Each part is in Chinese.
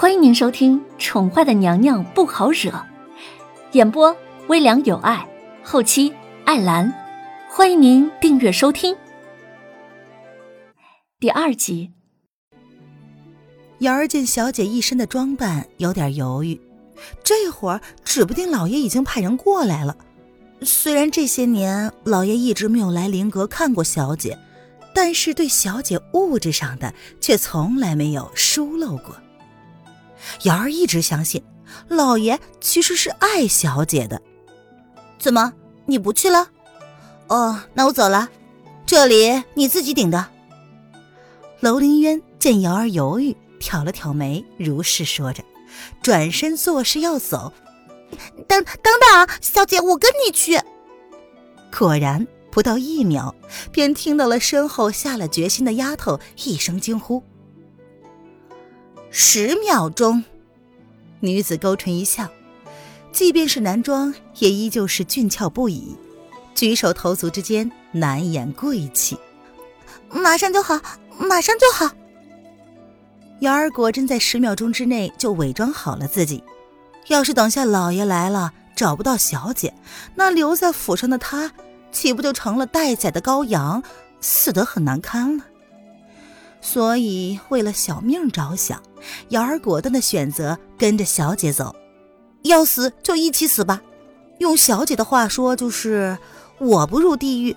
欢迎您收听《宠坏的娘娘不好惹》，演播微凉有爱，后期艾兰。欢迎您订阅收听第二集。瑶儿见小姐一身的装扮，有点犹豫。这会儿指不定老爷已经派人过来了。虽然这些年老爷一直没有来灵阁看过小姐，但是对小姐物质上的却从来没有疏漏过。瑶儿一直相信，老爷其实是爱小姐的。怎么，你不去了？哦，那我走了，这里你自己顶的。楼凌渊见瑶儿犹豫，挑了挑眉，如是说着，转身作势要走。等等等，小姐，我跟你去。果然，不到一秒，便听到了身后下了决心的丫头一声惊呼。十秒钟，女子勾唇一笑，即便是男装，也依旧是俊俏不已，举手投足之间难掩贵气。马上就好，马上就好。瑶儿果真在十秒钟之内就伪装好了自己。要是等下老爷来了找不到小姐，那留在府上的她，岂不就成了待宰的羔羊，死得很难堪了？所以，为了小命着想，瑶儿果断的选择跟着小姐走。要死就一起死吧！用小姐的话说，就是我不入地狱，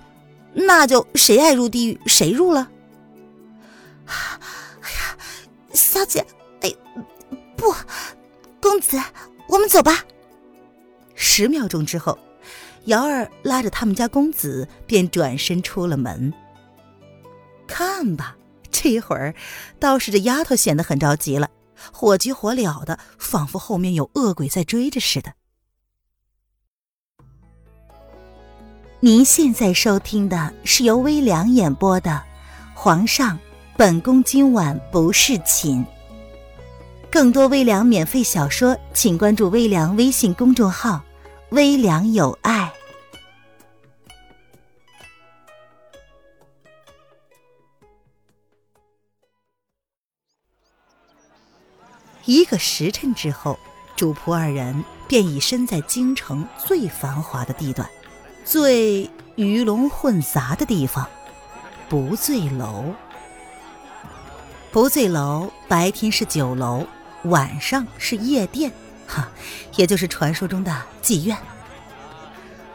那就谁爱入地狱谁入了。哎呀，小姐，哎，不，公子，我们走吧。十秒钟之后，瑶儿拉着他们家公子便转身出了门。看吧。这一会儿，倒是这丫头显得很着急了，火急火燎的，仿佛后面有恶鬼在追着似的。您现在收听的是由微凉演播的《皇上，本宫今晚不是寝》。更多微凉免费小说，请关注微凉微信公众号“微凉有爱”。一个时辰之后，主仆二人便已身在京城最繁华的地段，最鱼龙混杂的地方——不醉楼。不醉楼白天是酒楼，晚上是夜店，哈，也就是传说中的妓院。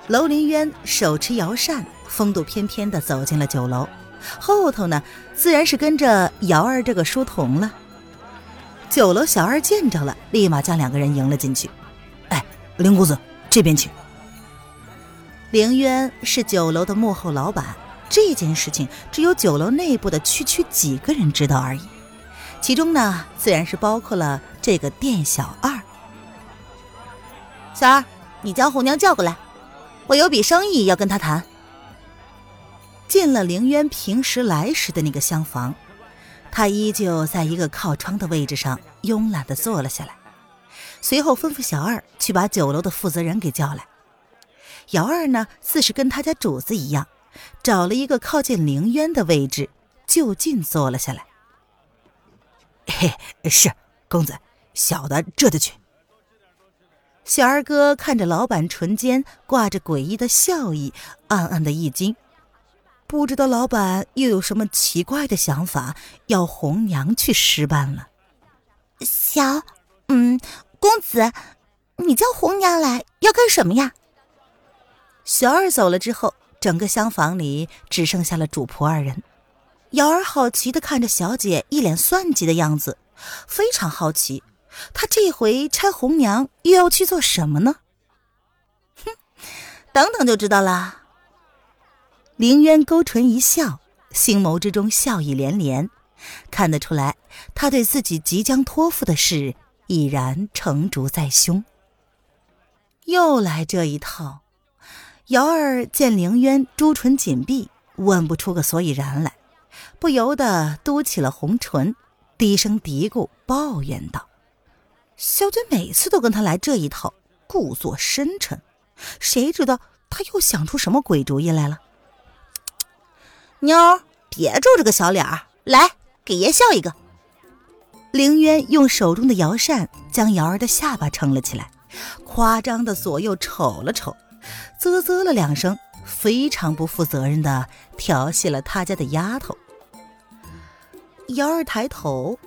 楼林渊手持摇扇，风度翩翩地走进了酒楼，后头呢，自然是跟着瑶儿这个书童了。酒楼小二见着了，立马将两个人迎了进去。哎，林公子，这边请。凌渊是酒楼的幕后老板，这件事情只有酒楼内部的区区几个人知道而已。其中呢，自然是包括了这个店小二。小二，你将红娘叫过来，我有笔生意要跟她谈。进了凌渊平时来时的那个厢房。他依旧在一个靠窗的位置上慵懒地坐了下来，随后吩咐小二去把酒楼的负责人给叫来。姚二呢，自是跟他家主子一样，找了一个靠近凌渊的位置，就近坐了下来。嘿，是公子，小的这就去。小二哥看着老板唇间挂着诡异的笑意，暗暗的一惊。不知道老板又有什么奇怪的想法，要红娘去施办了。小，嗯，公子，你叫红娘来要干什么呀？小二走了之后，整个厢房里只剩下了主仆二人。瑶儿好奇的看着小姐，一脸算计的样子，非常好奇，她这回差红娘又要去做什么呢？哼，等等就知道了。凌渊勾唇一笑，星眸之中笑意连连，看得出来，他对自己即将托付的事已然成竹在胸。又来这一套，瑶儿见凌渊朱唇紧闭，问不出个所以然来，不由得嘟起了红唇，低声嘀咕抱怨道：“小姐每次都跟他来这一套，故作深沉，谁知道他又想出什么鬼主意来了？”妞儿，别皱着个小脸儿，来给爷笑一个。凌渊用手中的摇扇将瑶儿的下巴撑了起来，夸张的左右瞅了瞅，啧啧了两声，非常不负责任的调戏了他家的丫头。瑶儿抬头，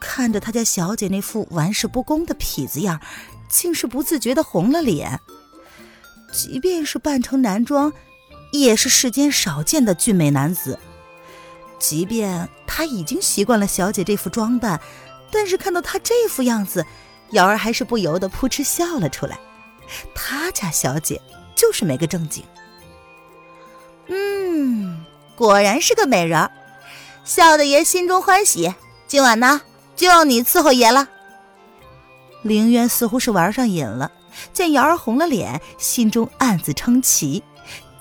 看着他家小姐那副玩世不恭的痞子样，竟是不自觉的红了脸。即便是扮成男装，也是世间少见的俊美男子。即便他已经习惯了小姐这副装扮，但是看到他这副样子，瑶儿还是不由得扑哧笑了出来。他家小姐就是没个正经。嗯，果然是个美人儿，笑的爷心中欢喜。今晚呢，就你伺候爷了。凌渊似乎是玩上瘾了，见瑶儿红了脸，心中暗自称奇，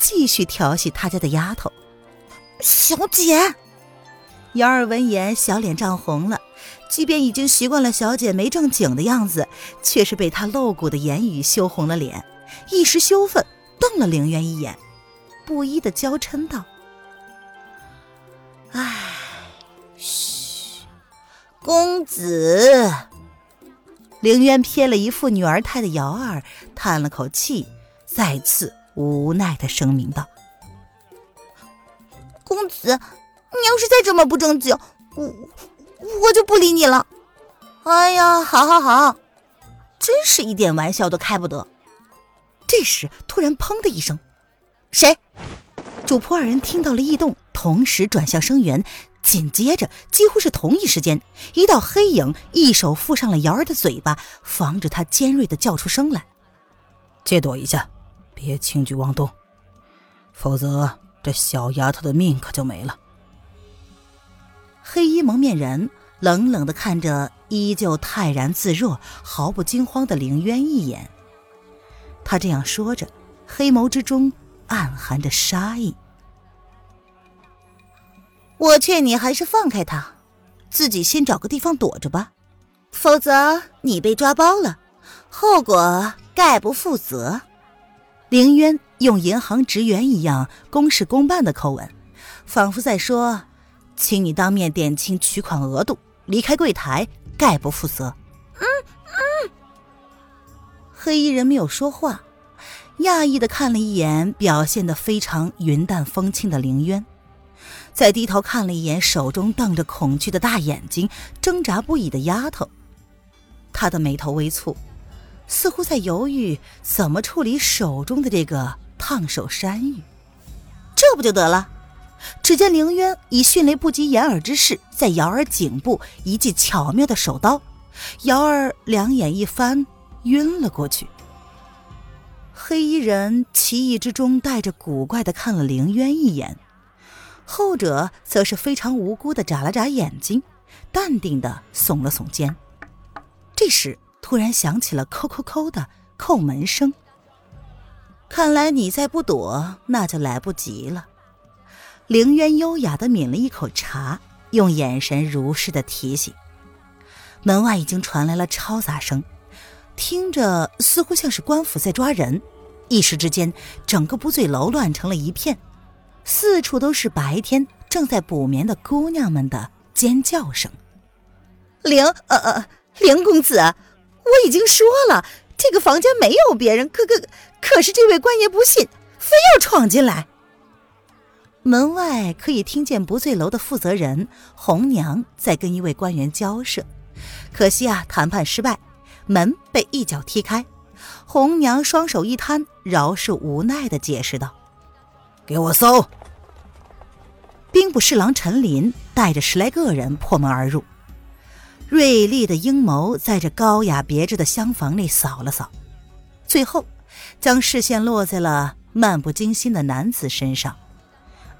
继续调戏他家的丫头。小姐。姚儿闻言，小脸涨红了。即便已经习惯了小姐没正经的样子，却是被他露骨的言语羞红了脸，一时羞愤，瞪了凌渊一眼，不依的娇嗔道：“唉，嘘，公子。”凌渊瞥了一副女儿态的姚儿，叹了口气，再次无奈的声明道：“公子。”你要是再这么不正经，我我就不理你了。哎呀，好好好，真是一点玩笑都开不得。这时，突然砰的一声，谁？主仆二人听到了异动，同时转向声源。紧接着，几乎是同一时间，一道黑影一手附上了瑶儿的嘴巴，防止她尖锐的叫出声来。借躲一下，别轻举妄动，否则这小丫头的命可就没了。黑衣蒙面人冷冷的看着依旧泰然自若、毫不惊慌的凌渊一眼。他这样说着，黑眸之中暗含着杀意。我劝你还是放开他，自己先找个地方躲着吧，否则你被抓包了，后果概不负责。凌渊用银行职员一样公事公办的口吻，仿佛在说。请你当面点清取款额度，离开柜台，概不负责。嗯嗯。黑衣人没有说话，讶异的看了一眼表现的非常云淡风轻的凌渊，再低头看了一眼手中瞪着恐惧的大眼睛、挣扎不已的丫头，他的眉头微蹙，似乎在犹豫怎么处理手中的这个烫手山芋。这不就得了？只见凌渊以迅雷不及掩耳之势，在瑶儿颈部一记巧妙的手刀，瑶儿两眼一翻，晕了过去。黑衣人奇异之中带着古怪的看了凌渊一眼，后者则是非常无辜的眨了眨眼睛，淡定的耸了耸肩。这时突然响起了扣扣扣的叩门声，看来你再不躲，那就来不及了。凌渊优雅的抿了一口茶，用眼神如是的提醒。门外已经传来了嘈杂声，听着似乎像是官府在抓人。一时之间，整个不醉楼乱成了一片，四处都是白天正在补眠的姑娘们的尖叫声。凌呃呃，凌公子，我已经说了，这个房间没有别人，可可可是这位官爷不信，非要闯进来。门外可以听见不醉楼的负责人红娘在跟一位官员交涉，可惜啊，谈判失败，门被一脚踢开。红娘双手一摊，饶是无奈的解释道：“给我搜！”兵部侍郎陈林带着十来个人破门而入，锐利的鹰眸在这高雅别致的厢房内扫了扫，最后将视线落在了漫不经心的男子身上。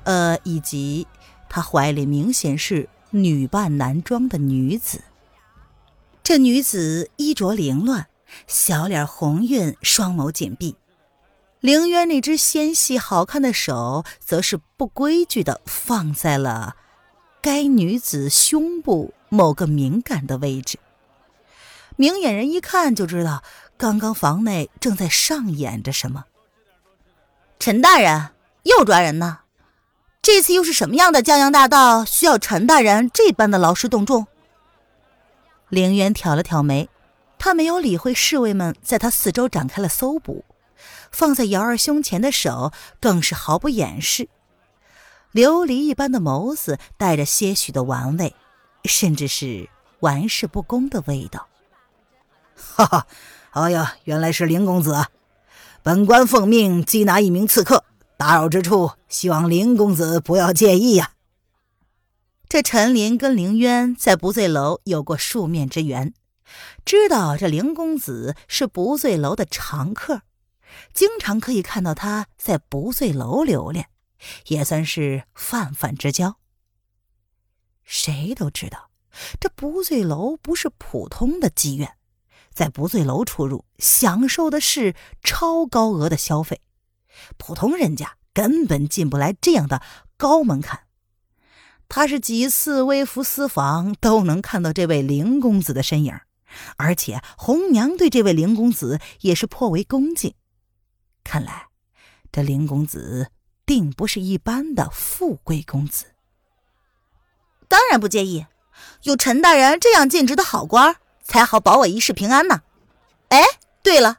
呃，以及他怀里明显是女扮男装的女子。这女子衣着凌乱，小脸红晕，双眸紧闭。凌渊那只纤细好看的手，则是不规矩的放在了该女子胸部某个敏感的位置。明眼人一看就知道，刚刚房内正在上演着什么。陈大人又抓人呢？这次又是什么样的江洋大盗，需要陈大人这般的劳师动众？凌渊挑了挑眉，他没有理会侍卫们在他四周展开了搜捕，放在瑶儿胸前的手更是毫不掩饰，琉璃一般的眸子带着些许的玩味，甚至是玩世不恭的味道。哈哈，哎呀，原来是林公子啊！本官奉命缉拿一名刺客，打扰之处，希望林公子不要介意呀。这陈林跟凌渊在不醉楼有过数面之缘，知道这凌公子是不醉楼的常客，经常可以看到他在不醉楼留恋，也算是泛泛之交。谁都知道，这不醉楼不是普通的妓院，在不醉楼出入，享受的是超高额的消费，普通人家根本进不来这样的高门槛。他是几次微服私访，都能看到这位林公子的身影，而且红娘对这位林公子也是颇为恭敬。看来，这林公子定不是一般的富贵公子。当然不介意，有陈大人这样尽职的好官，才好保我一世平安呢。哎，对了，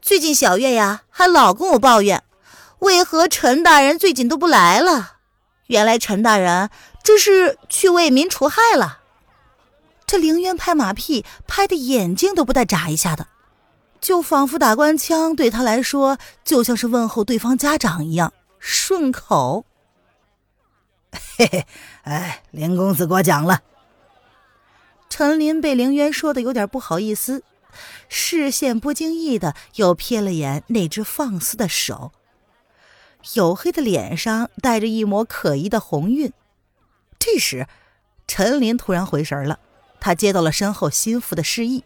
最近小月呀，还老跟我抱怨，为何陈大人最近都不来了？原来陈大人。这是去为民除害了。这凌渊拍马屁拍的眼睛都不带眨一下的，就仿佛打官腔对他来说就像是问候对方家长一样顺口。嘿嘿，哎，林公子过奖了。陈林被凌渊说的有点不好意思，视线不经意的又瞥了眼那只放肆的手，黝黑的脸上带着一抹可疑的红晕。这时，陈林突然回神了，他接到了身后心腹的示意，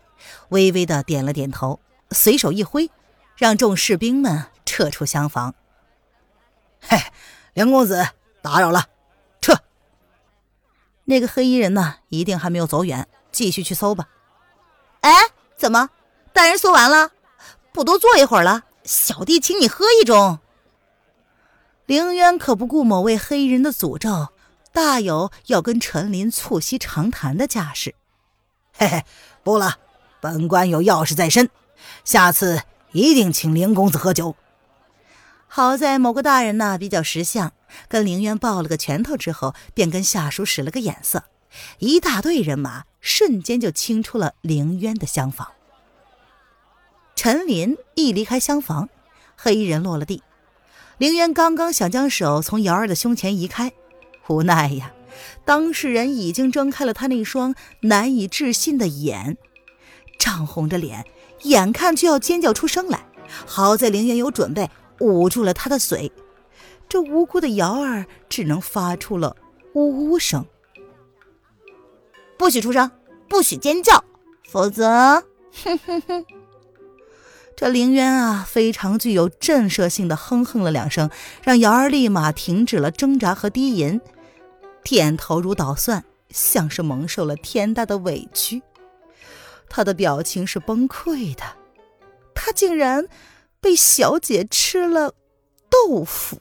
微微的点了点头，随手一挥，让众士兵们撤出厢房。嘿，梁公子，打扰了，那个黑衣人呢，一定还没有走远，继续去搜吧。哎，怎么，大人搜完了，不多坐一会儿了？小弟请你喝一盅。凌渊可不顾某位黑衣人的诅咒。大有要跟陈林促膝长谈的架势，嘿嘿，不了，本官有要事在身，下次一定请凌公子喝酒。好在某个大人呢比较识相，跟凌渊抱了个拳头之后，便跟下属使了个眼色，一大队人马瞬间就清出了凌渊的厢房。陈林一离开厢房，黑衣人落了地，凌渊刚刚想将手从瑶儿的胸前移开。无奈呀，当事人已经睁开了他那双难以置信的眼，涨红着脸，眼看就要尖叫出声来。好在凌渊有准备，捂住了他的嘴。这无辜的瑶儿只能发出了呜呜声。不许出声，不许尖叫，否则……哼哼哼！这凌渊啊，非常具有震慑性的哼哼了两声，让瑶儿立马停止了挣扎和低吟。点头如捣蒜，像是蒙受了天大的委屈。他的表情是崩溃的，他竟然被小姐吃了豆腐。